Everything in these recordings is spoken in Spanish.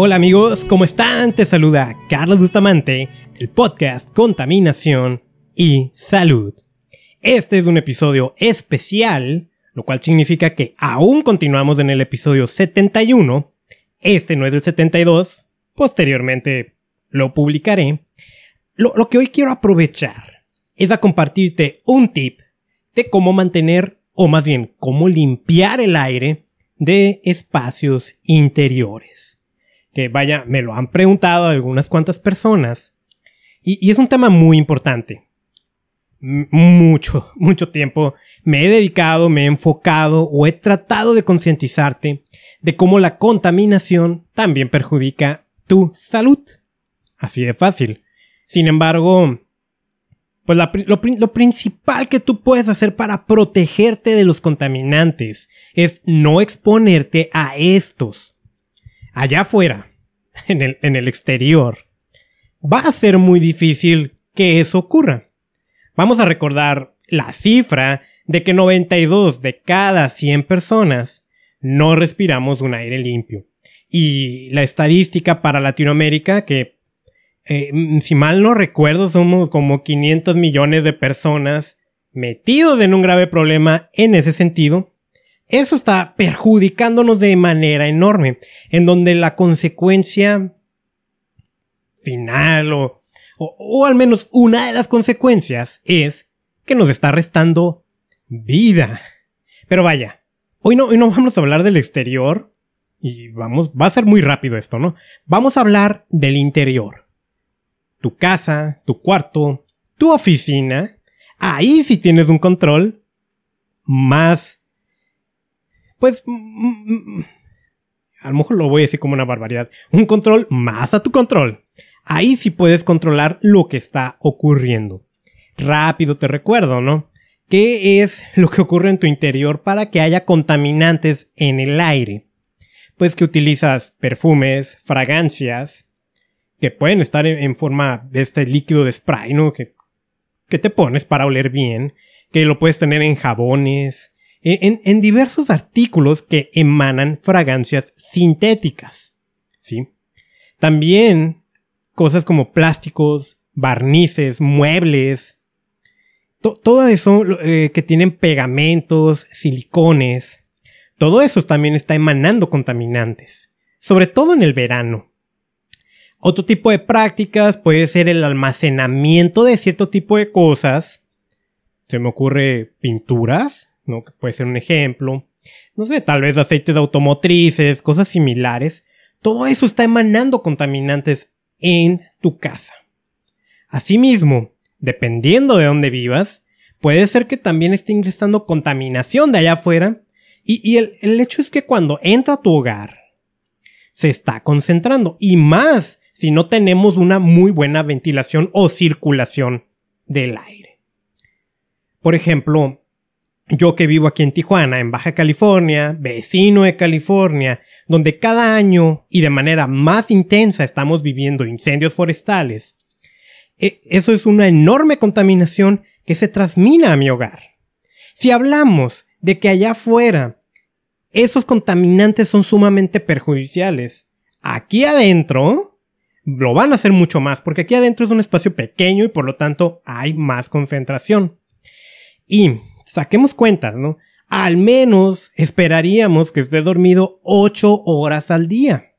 Hola amigos, ¿cómo están? Te saluda Carlos Bustamante del podcast Contaminación y Salud. Este es un episodio especial, lo cual significa que aún continuamos en el episodio 71. Este no es el 72, posteriormente lo publicaré. Lo, lo que hoy quiero aprovechar es a compartirte un tip de cómo mantener, o más bien, cómo limpiar el aire de espacios interiores. Que vaya, me lo han preguntado algunas cuantas personas. Y, es un tema muy importante. mucho, mucho tiempo me he dedicado, me he enfocado o he tratado de concientizarte de cómo la contaminación también perjudica tu salud. Así de fácil. Sin embargo, pues lo, principal que tú puedes hacer para protegerte de los contaminantes es no exponerte a estos. Allá afuera, en el, exterior, va a ser muy difícil que eso ocurra. Vamos a recordar la cifra de que 92 de cada 100 personas no respiramos un aire limpio. Y la estadística para Latinoamérica, que eh, mm, si mal no recuerdo, somos como 500 millones de personas metidos en un grave problema en ese sentido. Eso está perjudicándonos de manera enorme, en donde la consecuencia final o, o, al menos una de las consecuencias es que nos está restando vida. Pero vaya, hoy no, hoy no vamos a hablar del exterior y vamos, va a ser muy rápido esto, ¿no? Vamos a hablar del interior tu casa, tu cuarto, tu oficina, ahí sí tienes un control más, pues, mm, mm, a lo mejor lo voy a decir como una barbaridad, un control más a tu control. Ahí sí puedes controlar lo que está ocurriendo. Rápido te recuerdo, ¿no? ¿Qué es lo que ocurre en tu interior para que haya contaminantes en el aire? Pues que utilizas perfumes, fragancias, que pueden estar en, forma de este líquido de spray, ¿no? Que te pones para oler bien, que lo puedes tener en jabones, en, en, diversos artículos que emanan fragancias sintéticas, ¿sí? También cosas como plásticos, barnices, muebles, todo eso eh, que tienen pegamentos, silicones, todo eso también está emanando contaminantes, sobre todo en el verano. Otro tipo de prácticas puede ser el almacenamiento de cierto tipo de cosas. Se me ocurre pinturas, ¿no? Que puede ser un ejemplo. No sé, tal vez aceites automotrices, cosas similares. Todo eso está emanando contaminantes en tu casa. Asimismo, dependiendo de dónde vivas, puede ser que también esté ingresando contaminación de allá afuera. Y, el, el hecho es que cuando entra a tu hogar, se está concentrando. Y más si no tenemos una muy buena ventilación o circulación del aire. Por ejemplo, yo que vivo aquí en Tijuana, en Baja California, vecino de California, donde cada año y de manera más intensa estamos viviendo incendios forestales, e, eso es una enorme contaminación que se transmina a mi hogar. Si hablamos de que allá afuera esos contaminantes son sumamente perjudiciales, aquí adentro lo van a hacer mucho más, porque aquí adentro es un espacio pequeño y por lo tanto hay más concentración. Y saquemos cuentas, ¿no? Al menos esperaríamos que esté dormido 8 horas al día.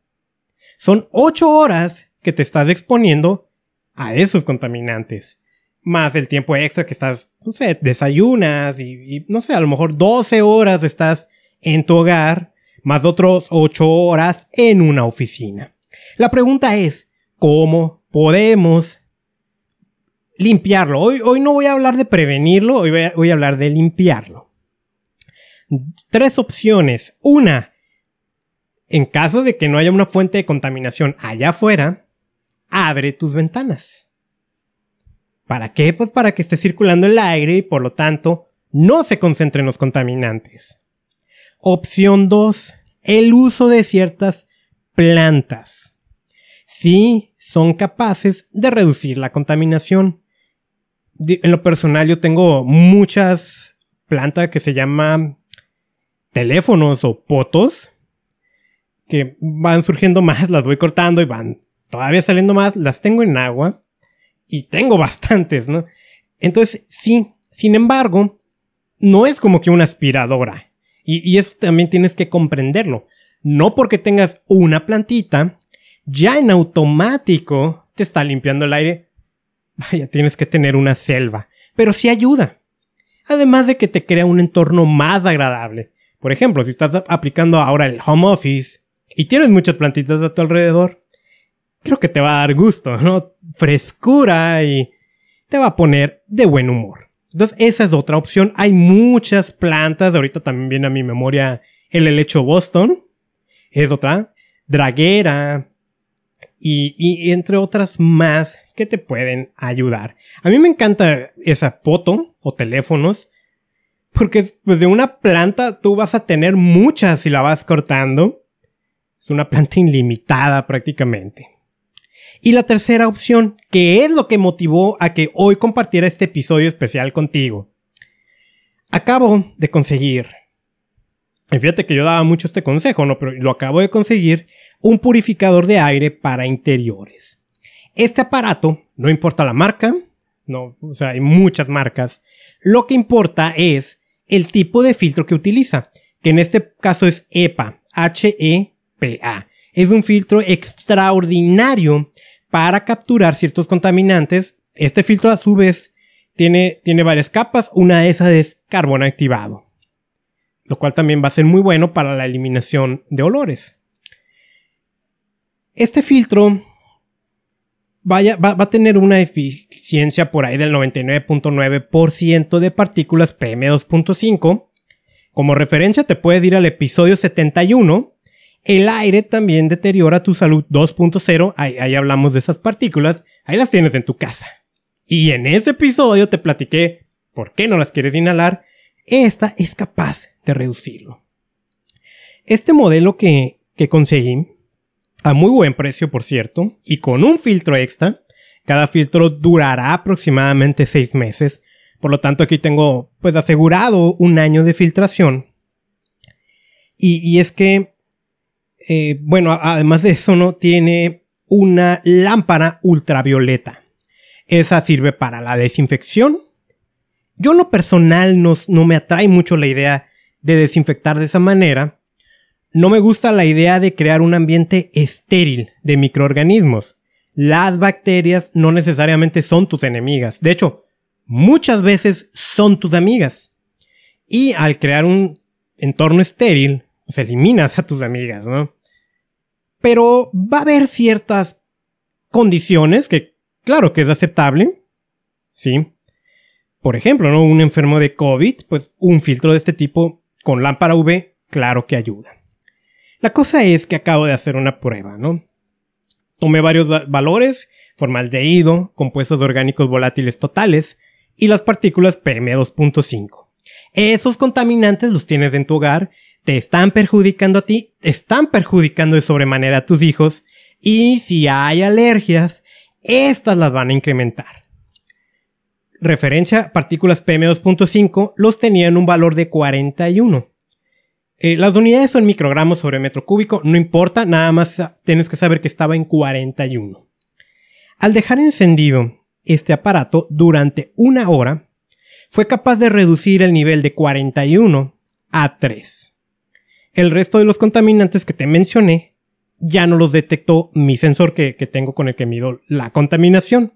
Son 8 horas que te estás exponiendo a esos contaminantes. Más el tiempo extra que estás, no sé, desayunas y, no sé, a lo mejor 12 horas estás en tu hogar, más otros 8 horas en una oficina. La pregunta es, cómo podemos limpiarlo. Hoy, hoy no voy a hablar de prevenirlo, hoy voy a, hablar de limpiarlo. Tres opciones. Una, en caso de que no haya una fuente de contaminación allá afuera, abre tus ventanas. ¿Para qué? Pues para que esté circulando el aire y por lo tanto no se concentren los contaminantes. Opción 2. El uso de ciertas plantas. Sí, son capaces de reducir la contaminación. En lo personal yo tengo muchas plantas que se llaman teléfonos o potos que van surgiendo más, las voy cortando y van todavía saliendo más, las tengo en agua y tengo bastantes, ¿no? Entonces, sí, sin embargo, no es como que una aspiradora. Y, y eso también tienes que comprenderlo. No porque tengas una plantita, ya en automático te está limpiando el aire. Vaya, tienes que tener una selva. Pero sí ayuda. Además de que te crea un entorno más agradable. Por ejemplo, si estás aplicando ahora el home office y tienes muchas plantitas a tu alrededor, creo que te va a dar gusto, ¿no? Frescura y te va a poner de buen humor. Entonces, esa es otra opción. Hay muchas plantas. Ahorita también viene a mi memoria el helecho Boston. Es otra. Draguera. Y, y, entre otras más que te pueden ayudar. A mí me encanta esa foto o teléfonos. Porque pues de una planta tú vas a tener muchas si la vas cortando. Es una planta ilimitada prácticamente. Y la tercera opción, que es lo que motivó a que hoy compartiera este episodio especial contigo. Acabo de conseguir, fíjate que yo daba mucho este consejo, ¿no? Pero lo acabo de conseguir, un purificador de aire para interiores. Este aparato, no importa la marca, no, o sea, hay muchas marcas, lo que importa es el tipo de filtro que utiliza, que en este caso es EPA, H-E-P-A. Es un filtro extraordinario para capturar ciertos contaminantes. Este filtro a su vez tiene, tiene varias capas, una de esas es carbón activado, lo cual también va a ser muy bueno para la eliminación de olores. Este filtro va a tener una eficiencia por ahí del 99.9% de partículas PM2.5. Como referencia te puedes ir al episodio 71 el aire también deteriora tu salud 2.0, ahí, hablamos de esas partículas, ahí las tienes en tu casa. Y en ese episodio te platiqué por qué no las quieres inhalar, esta es capaz reducirlo. Este modelo que, que conseguí, a muy buen precio por cierto, y con un filtro extra, cada filtro durará aproximadamente 6 meses, por lo tanto aquí tengo pues asegurado un año de filtración. Y, y es que eh, bueno, además de eso, ¿no? Tiene una lámpara ultravioleta. Esa sirve para la desinfección. Yo en lo personal no, no me atrae mucho la idea de desinfectar de esa manera. No me gusta la idea de crear un ambiente estéril de microorganismos. Las bacterias no necesariamente son tus enemigas. De hecho, muchas veces son tus amigas. Y al crear un entorno estéril, pues eliminas a tus amigas, ¿no? Pero va a haber ciertas condiciones que, claro que es aceptable, ¿sí? Por ejemplo, ¿no? Un enfermo de COVID, pues un filtro de este tipo con lámpara UV, claro que ayuda. La cosa es que acabo de hacer una prueba, ¿no? Tomé varios valores, formaldehído, compuestos orgánicos volátiles totales y las partículas PM2.5. Esos contaminantes los tienes en tu hogar te están perjudicando a ti, te están perjudicando de sobremanera a tus hijos y si hay alergias, estas las van a incrementar. Referencia partículas PM2.5 los tenía en un valor de 41. Eh, las unidades son microgramos sobre metro cúbico, no importa, nada más tienes que saber que estaba en 41. Al dejar encendido este aparato durante una hora, fue capaz de reducir el nivel de 41 a 3 el resto de los contaminantes que te mencioné ya no los detectó mi sensor que, tengo con el que mido la contaminación.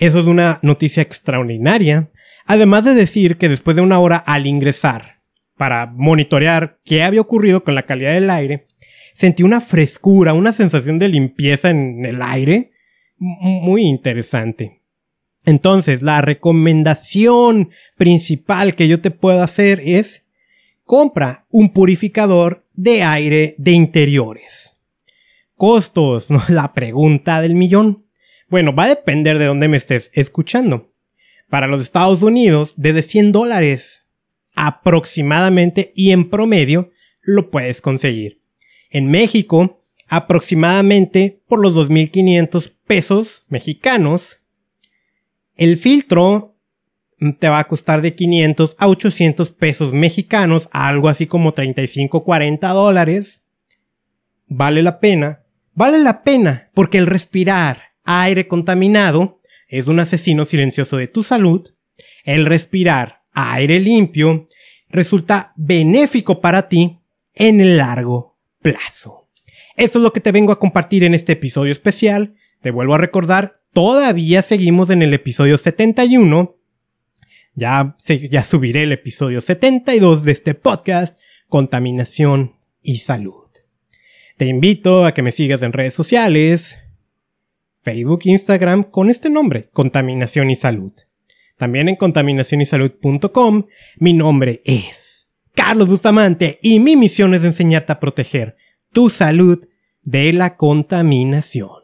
Eso es una noticia extraordinaria, además de decir que después de una hora al ingresar para monitorear qué había ocurrido con la calidad del aire, sentí una frescura, una sensación de limpieza en el aire muy interesante. Entonces, la recomendación principal que yo te puedo hacer es compra un purificador de aire de interiores. Costos, ¿no? La pregunta del millón. Bueno, va a depender de dónde me estés escuchando. Para los Estados Unidos, desde 100 dólares aproximadamente y en promedio lo puedes conseguir. En México, aproximadamente por los 2.500 pesos mexicanos. El filtro te va a costar de 500 a 800 pesos mexicanos, algo así como 35, 40 dólares. vale la pena. Vale la pena porque el respirar aire contaminado es un asesino silencioso de tu salud. El respirar aire limpio resulta benéfico para ti en el largo plazo. Eso es lo que te vengo a compartir en este episodio especial. Te vuelvo a recordar, todavía seguimos en el episodio 71. Ya, ya subiré el episodio 72 de este podcast, Contaminación y Salud. Te invito a que me sigas en redes sociales, Facebook, Instagram, con este nombre, Contaminación y Salud. También en contaminacionysalud.com, mi nombre es Carlos Bustamante y mi misión es enseñarte a proteger tu salud de la contaminación.